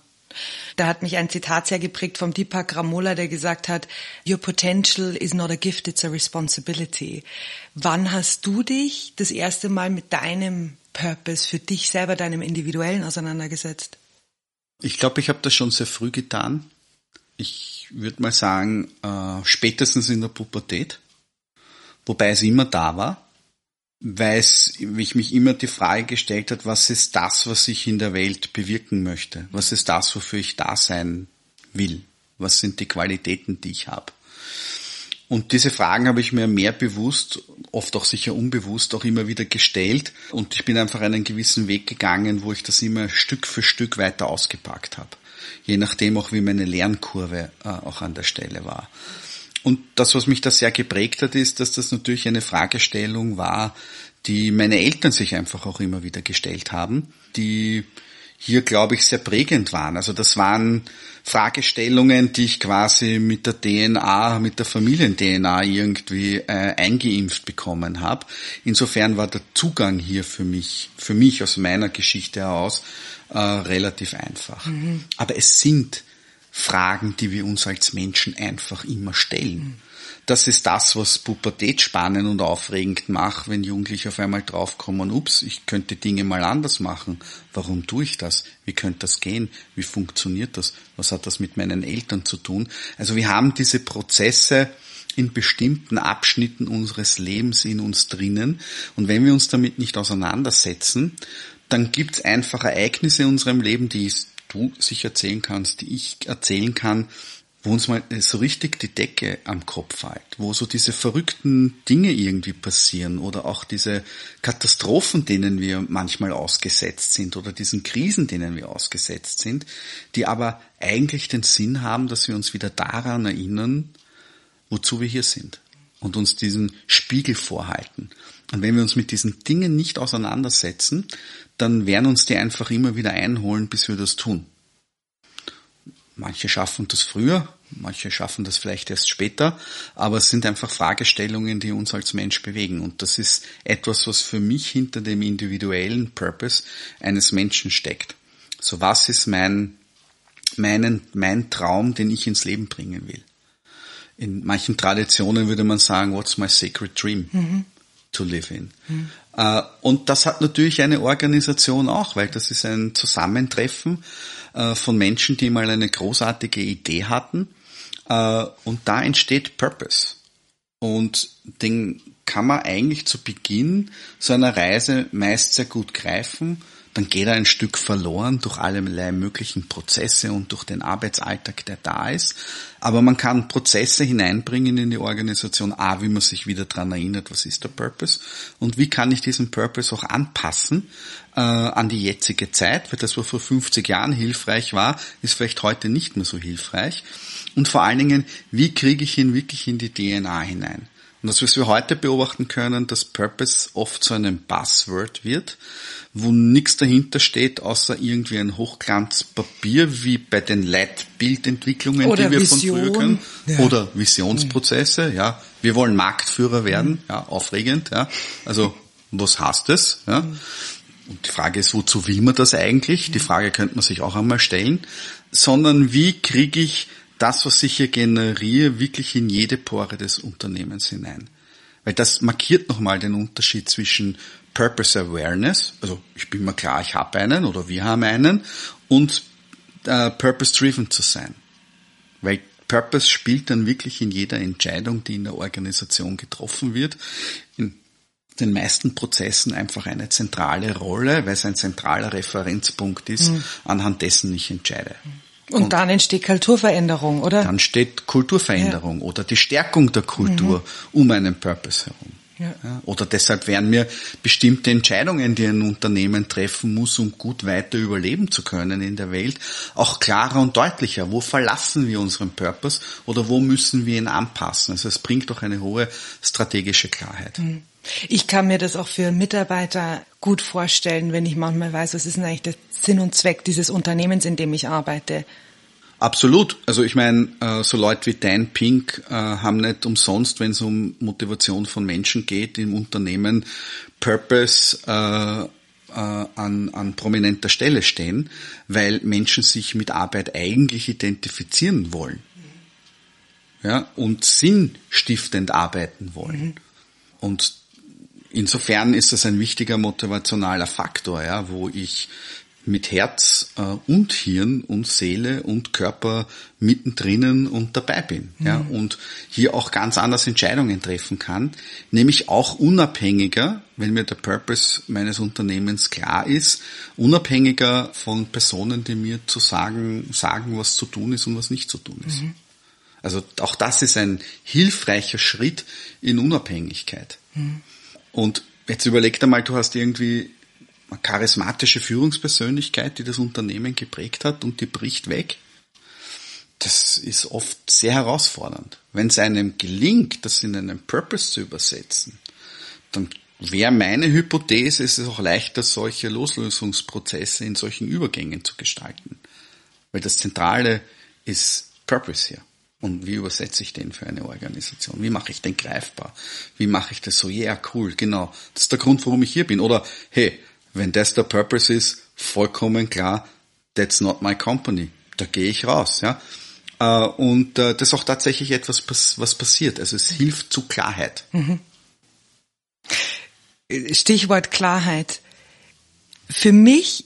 Da hat mich ein Zitat sehr geprägt vom Deepak Ramola, der gesagt hat, Your potential is not a gift, it's a responsibility. Wann hast du dich das erste Mal mit deinem Purpose für dich selber, deinem Individuellen auseinandergesetzt? Ich glaube, ich habe das schon sehr früh getan. Ich würde mal sagen, äh, spätestens in der Pubertät, wobei es immer da war, weil es, ich mich immer die Frage gestellt hat, was ist das, was ich in der Welt bewirken möchte? Was ist das, wofür ich da sein will? Was sind die Qualitäten, die ich habe? Und diese Fragen habe ich mir mehr bewusst, oft auch sicher unbewusst, auch immer wieder gestellt. Und ich bin einfach einen gewissen Weg gegangen, wo ich das immer Stück für Stück weiter ausgepackt habe je nachdem auch wie meine Lernkurve äh, auch an der Stelle war. Und das, was mich da sehr geprägt hat, ist, dass das natürlich eine Fragestellung war, die meine Eltern sich einfach auch immer wieder gestellt haben, die hier, glaube ich, sehr prägend waren. Also das waren Fragestellungen, die ich quasi mit der DNA, mit der Familien-DNA irgendwie äh, eingeimpft bekommen habe. Insofern war der Zugang hier für mich, für mich aus meiner Geschichte heraus, äh, relativ einfach. Mhm. Aber es sind Fragen, die wir uns als Menschen einfach immer stellen. Das ist das, was Pubertät spannend und aufregend macht, wenn Jugendliche auf einmal draufkommen, ups, ich könnte Dinge mal anders machen. Warum tue ich das? Wie könnte das gehen? Wie funktioniert das? Was hat das mit meinen Eltern zu tun? Also wir haben diese Prozesse in bestimmten Abschnitten unseres Lebens in uns drinnen. Und wenn wir uns damit nicht auseinandersetzen, dann gibt es einfach Ereignisse in unserem Leben, die du sich erzählen kannst, die ich erzählen kann, wo uns mal so richtig die Decke am Kopf fällt, wo so diese verrückten Dinge irgendwie passieren oder auch diese Katastrophen, denen wir manchmal ausgesetzt sind oder diesen Krisen, denen wir ausgesetzt sind, die aber eigentlich den Sinn haben, dass wir uns wieder daran erinnern, wozu wir hier sind und uns diesen Spiegel vorhalten. Und wenn wir uns mit diesen Dingen nicht auseinandersetzen, dann werden uns die einfach immer wieder einholen, bis wir das tun. Manche schaffen das früher, manche schaffen das vielleicht erst später, aber es sind einfach Fragestellungen, die uns als Mensch bewegen. Und das ist etwas, was für mich hinter dem individuellen Purpose eines Menschen steckt. So was ist mein, meinen, mein Traum, den ich ins Leben bringen will? In manchen Traditionen würde man sagen, what's my sacred dream mhm. to live in? Mhm. Und das hat natürlich eine Organisation auch, weil das ist ein Zusammentreffen von Menschen, die mal eine großartige Idee hatten. Äh, und da entsteht Purpose. Und den kann man eigentlich zu Beginn so einer Reise meist sehr gut greifen dann geht er ein Stück verloren durch allerlei möglichen Prozesse und durch den Arbeitsalltag, der da ist. Aber man kann Prozesse hineinbringen in die Organisation, a, wie man sich wieder dran erinnert, was ist der Purpose und wie kann ich diesen Purpose auch anpassen äh, an die jetzige Zeit, weil das, was vor 50 Jahren hilfreich war, ist vielleicht heute nicht mehr so hilfreich. Und vor allen Dingen, wie kriege ich ihn wirklich in die DNA hinein? Und das, was wir heute beobachten können, dass Purpose oft zu einem Buzzword wird, wo nichts dahinter steht, außer irgendwie ein Hochglanzpapier, wie bei den Leitbildentwicklungen, die wir Vision. von früher kennen. Ja. Oder Visionsprozesse, ja. Wir wollen Marktführer werden, mhm. ja, aufregend, ja. Also, was heißt das, ja? Und die Frage ist, wozu will man das eigentlich? Die Frage könnte man sich auch einmal stellen. Sondern wie kriege ich das, was ich hier generiere, wirklich in jede Pore des Unternehmens hinein? Weil das markiert nochmal den Unterschied zwischen Purpose Awareness, also ich bin mir klar, ich habe einen oder wir haben einen, und äh, Purpose Driven zu sein. Weil Purpose spielt dann wirklich in jeder Entscheidung, die in der Organisation getroffen wird, in den meisten Prozessen einfach eine zentrale Rolle, weil es ein zentraler Referenzpunkt ist, mhm. anhand dessen ich entscheide. Und, und, dann entsteht Kulturveränderung, oder? Dann steht Kulturveränderung ja. oder die Stärkung der Kultur mhm. um einen Purpose herum. Ja. Oder deshalb werden mir bestimmte Entscheidungen, die ein Unternehmen treffen muss, um gut weiter überleben zu können in der Welt, auch klarer und deutlicher. Wo verlassen wir unseren Purpose oder wo müssen wir ihn anpassen? Also es bringt doch eine hohe strategische Klarheit. Mhm. Ich kann mir das auch für Mitarbeiter gut vorstellen, wenn ich manchmal weiß, was ist denn eigentlich der Sinn und Zweck dieses Unternehmens, in dem ich arbeite. Absolut. Also ich meine, äh, so Leute wie Dan Pink äh, haben nicht umsonst, wenn es um Motivation von Menschen geht, im Unternehmen Purpose äh, an, an prominenter Stelle stehen, weil Menschen sich mit Arbeit eigentlich identifizieren wollen. Ja, und sinnstiftend arbeiten wollen. Mhm. Und insofern ist das ein wichtiger motivationaler Faktor, ja, wo ich mit Herz äh, und Hirn und Seele und Körper mittendrin und dabei bin. Mhm. Ja, und hier auch ganz anders Entscheidungen treffen kann, nämlich auch unabhängiger, wenn mir der Purpose meines Unternehmens klar ist, unabhängiger von Personen, die mir zu sagen, sagen, was zu tun ist und was nicht zu tun ist. Mhm. Also auch das ist ein hilfreicher Schritt in Unabhängigkeit. Mhm. Und jetzt überleg dir mal, du hast irgendwie charismatische Führungspersönlichkeit, die das Unternehmen geprägt hat und die bricht weg. Das ist oft sehr herausfordernd. Wenn es einem gelingt, das in einen Purpose zu übersetzen, dann wäre meine Hypothese, es ist auch leichter, solche Loslösungsprozesse in solchen Übergängen zu gestalten. Weil das Zentrale ist Purpose hier. Und wie übersetze ich den für eine Organisation? Wie mache ich den greifbar? Wie mache ich das so? Ja, yeah, cool, genau. Das ist der Grund, warum ich hier bin. Oder, hey, wenn das der Purpose ist, vollkommen klar, that's not my company. Da gehe ich raus, ja. Äh, und äh, das ist auch tatsächlich etwas, was passiert. Also es hilft zu Klarheit. Mhm. Stichwort Klarheit. Für mich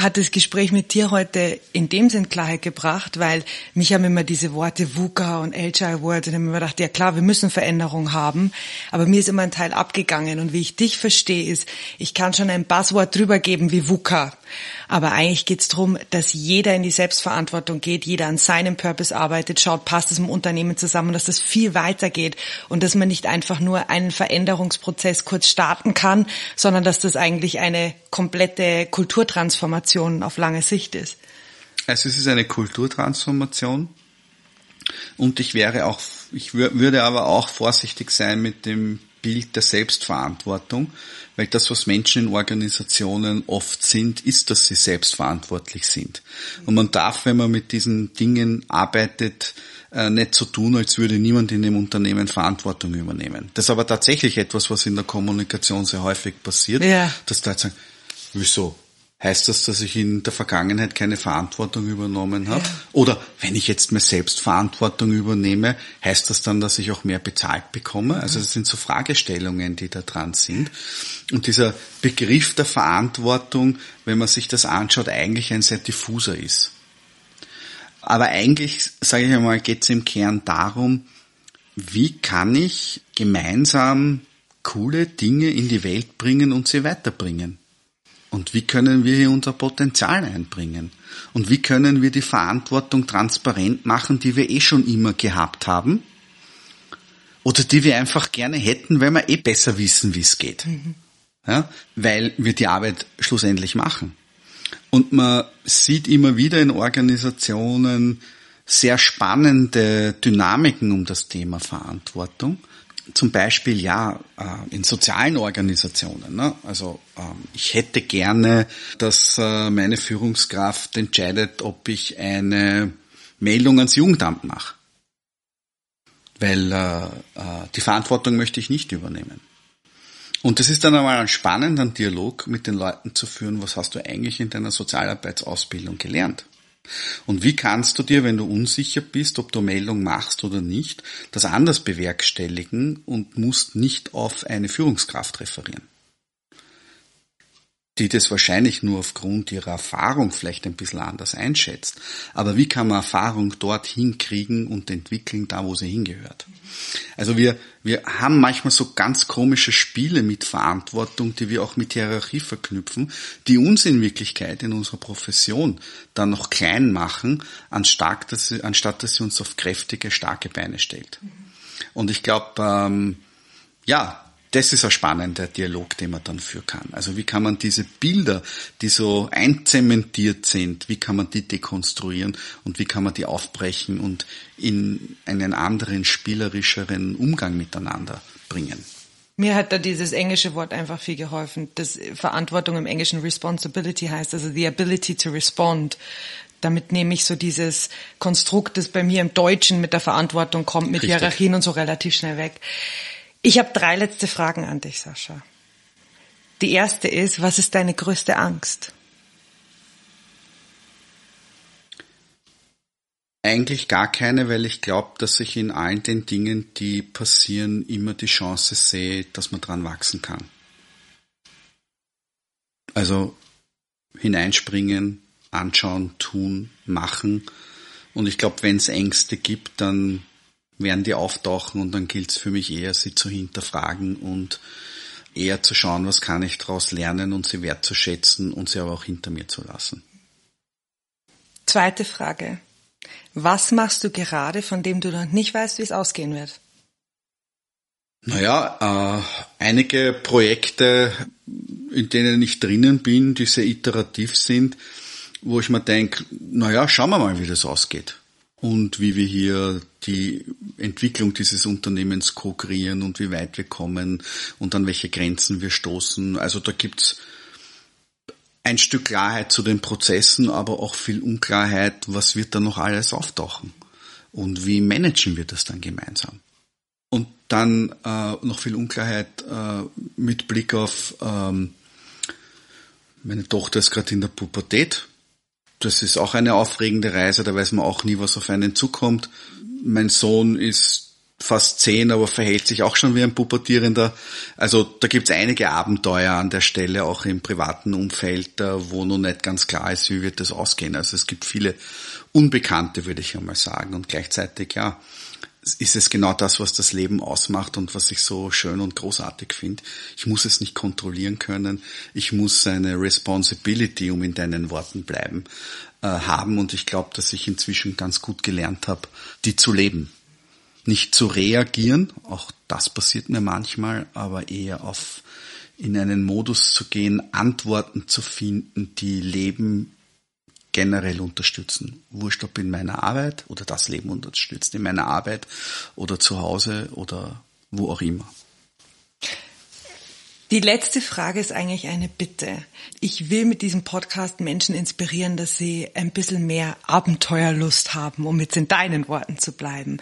hat das Gespräch mit dir heute in dem Sinn Klarheit gebracht, weil mich haben immer diese Worte VUCA und Agile Word und ich habe mir gedacht, ja klar, wir müssen Veränderung haben, aber mir ist immer ein Teil abgegangen und wie ich dich verstehe ist, ich kann schon ein Buzzword drüber geben wie VUCA, aber eigentlich geht es darum, dass jeder in die Selbstverantwortung geht, jeder an seinem Purpose arbeitet, schaut, passt es im Unternehmen zusammen, dass das viel weiter geht und dass man nicht einfach nur einen Veränderungsprozess kurz starten kann, sondern dass das eigentlich eine komplette Kulturtransformation auf lange Sicht ist. Also es ist eine Kulturtransformation und ich wäre auch, ich würde aber auch vorsichtig sein mit dem Bild der Selbstverantwortung, weil das, was Menschen in Organisationen oft sind, ist, dass sie selbstverantwortlich sind. Und man darf, wenn man mit diesen Dingen arbeitet, äh, nicht so tun, als würde niemand in dem Unternehmen Verantwortung übernehmen. Das ist aber tatsächlich etwas, was in der Kommunikation sehr häufig passiert, ja. dass da sagen, wieso? Heißt das, dass ich in der Vergangenheit keine Verantwortung übernommen habe? Ja. Oder wenn ich jetzt mir selbst Verantwortung übernehme, heißt das dann, dass ich auch mehr bezahlt bekomme? Also das sind so Fragestellungen, die da dran sind. Und dieser Begriff der Verantwortung, wenn man sich das anschaut, eigentlich ein sehr diffuser ist. Aber eigentlich, sage ich einmal, geht es im Kern darum, wie kann ich gemeinsam coole Dinge in die Welt bringen und sie weiterbringen? Und wie können wir hier unser Potenzial einbringen? Und wie können wir die Verantwortung transparent machen, die wir eh schon immer gehabt haben? Oder die wir einfach gerne hätten, weil wir eh besser wissen, wie es geht. Mhm. Ja, weil wir die Arbeit schlussendlich machen. Und man sieht immer wieder in Organisationen sehr spannende Dynamiken um das Thema Verantwortung zum Beispiel ja äh, in sozialen Organisationen. Ne? Also ähm, ich hätte gerne, dass äh, meine Führungskraft entscheidet, ob ich eine Meldung ans Jugendamt mache. Weil äh, die Verantwortung möchte ich nicht übernehmen. Und das ist dann einmal ein spannender Dialog mit den Leuten zu führen, was hast du eigentlich in deiner Sozialarbeitsausbildung gelernt? Und wie kannst du dir, wenn du unsicher bist, ob du Meldung machst oder nicht, das anders bewerkstelligen und musst nicht auf eine Führungskraft referieren? Die das wahrscheinlich nur aufgrund ihrer Erfahrung vielleicht ein bisschen anders einschätzt. Aber wie kann man Erfahrung dort hinkriegen und entwickeln, da wo sie hingehört? Also wir, wir haben manchmal so ganz komische Spiele mit Verantwortung, die wir auch mit Hierarchie verknüpfen, die uns in Wirklichkeit in unserer Profession dann noch klein machen, anstatt dass sie, anstatt dass sie uns auf kräftige, starke Beine stellt. Und ich glaube, ähm, ja, das ist ein spannender Dialog, den man dann führen kann. Also wie kann man diese Bilder, die so einzementiert sind, wie kann man die dekonstruieren und wie kann man die aufbrechen und in einen anderen, spielerischeren Umgang miteinander bringen. Mir hat da dieses englische Wort einfach viel geholfen. Das Verantwortung im Englischen Responsibility heißt, also the ability to respond. Damit nehme ich so dieses Konstrukt, das bei mir im Deutschen mit der Verantwortung kommt, mit Richtig. Hierarchien und so relativ schnell weg. Ich habe drei letzte Fragen an dich, Sascha. Die erste ist, was ist deine größte Angst? Eigentlich gar keine, weil ich glaube, dass ich in allen den Dingen, die passieren, immer die Chance sehe, dass man dran wachsen kann. Also hineinspringen, anschauen, tun, machen. Und ich glaube, wenn es Ängste gibt, dann werden die auftauchen und dann gilt es für mich eher, sie zu hinterfragen und eher zu schauen, was kann ich daraus lernen und sie wertzuschätzen und sie aber auch hinter mir zu lassen. Zweite Frage. Was machst du gerade, von dem du noch nicht weißt, wie es ausgehen wird? Naja, äh, einige Projekte, in denen ich drinnen bin, die sehr iterativ sind, wo ich mir denke, naja, schauen wir mal, wie das ausgeht und wie wir hier die Entwicklung dieses Unternehmens ko-kreieren und wie weit wir kommen und an welche Grenzen wir stoßen. Also da gibt's ein Stück Klarheit zu den Prozessen, aber auch viel Unklarheit, was wird da noch alles auftauchen und wie managen wir das dann gemeinsam. Und dann äh, noch viel Unklarheit äh, mit Blick auf ähm, meine Tochter ist gerade in der Pubertät Das ist auch eine aufregende Reise, da weiß man auch nie, was auf einen zukommt. Mein Sohn ist fast zehn, aber verhält sich auch schon wie ein Pubertierender. Also da gibt's einige Abenteuer an der Stelle, auch im privaten Umfeld, wo noch nicht ganz klar ist, wie wird das ausgehen. Also es gibt viele Unbekannte, würde ich einmal sagen. Und gleichzeitig, ja, ist es genau das, was das Leben ausmacht und was ich so schön und großartig finde. Ich muss es nicht kontrollieren können. Ich muss eine Responsibility, um in deinen Worten bleiben, äh, haben. Und ich glaube, dass ich inzwischen ganz gut gelernt habe, die zu leben. Nicht zu reagieren, auch das passiert mir manchmal, aber eher auf in einen Modus zu gehen, Antworten zu finden, die Leben generell unterstützen. Wurscht ob in meiner Arbeit oder das Leben unterstützt in meiner Arbeit oder zu Hause oder wo auch immer. Die letzte Frage ist eigentlich eine Bitte. Ich will mit diesem Podcast Menschen inspirieren, dass sie ein bisschen mehr Abenteuerlust haben, um jetzt in deinen Worten zu bleiben.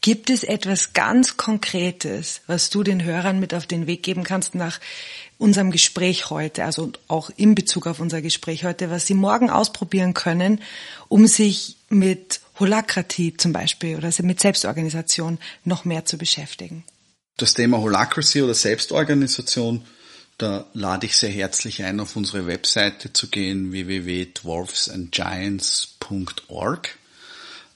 Gibt es etwas ganz Konkretes, was du den Hörern mit auf den Weg geben kannst nach unserem Gespräch heute, also auch in Bezug auf unser Gespräch heute, was sie morgen ausprobieren können, um sich mit Holakratie zum Beispiel oder mit Selbstorganisation noch mehr zu beschäftigen? das Thema Holacracy oder Selbstorganisation, da lade ich sehr herzlich ein, auf unsere Webseite zu gehen, www.dwarfsandgiants.org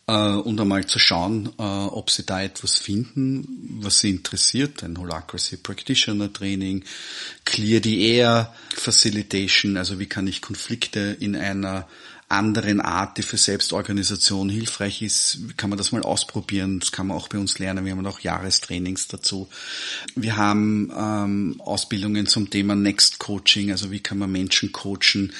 äh, und einmal zu schauen, äh, ob Sie da etwas finden, was Sie interessiert. Ein Holacracy Practitioner Training, Clear the Air Facilitation, also wie kann ich Konflikte in einer anderen Art, die für Selbstorganisation hilfreich ist, kann man das mal ausprobieren. Das kann man auch bei uns lernen. Wir haben auch Jahrestrainings dazu. Wir haben ähm, Ausbildungen zum Thema Next Coaching, also wie kann man Menschen coachen,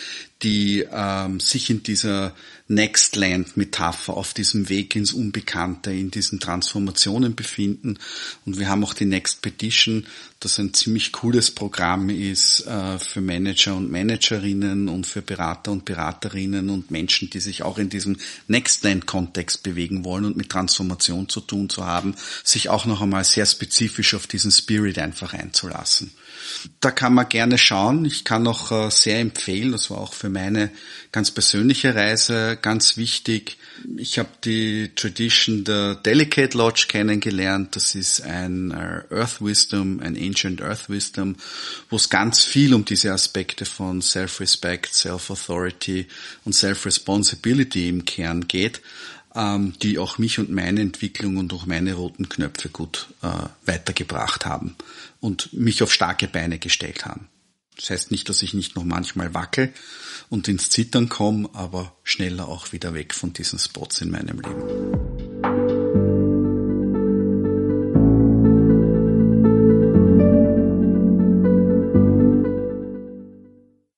die ähm, sich in dieser Nextland-Metapher auf diesem Weg ins Unbekannte, in diesen Transformationen befinden. Und wir haben auch die Next Petition, das ein ziemlich cooles Programm ist äh, für Manager und Managerinnen und für Berater und Beraterinnen und Menschen, die sich auch in diesem Nextland-Kontext bewegen wollen und mit Transformation zu tun zu haben, sich auch noch einmal sehr spezifisch auf diesen Spirit einfach einzulassen. Da kann man gerne schauen. Ich kann auch äh, sehr empfehlen, das war auch für meine ganz persönliche Reise ganz wichtig. Ich habe die Tradition der Delicate Lodge kennengelernt. Das ist ein äh, Earth Wisdom, ein Ancient Earth Wisdom, wo es ganz viel um diese Aspekte von Self-Respect, Self-Authority und Self-Responsibility im Kern geht ähm, die auch mich und meine Entwicklung und auch meine roten Knöpfe gut äh, weitergebracht haben und mich auf starke Beine gestellt haben. Das heißt nicht, dass ich nicht noch manchmal wackel und ins Zittern komme, aber schneller auch wieder weg von diesen Spots in meinem Leben.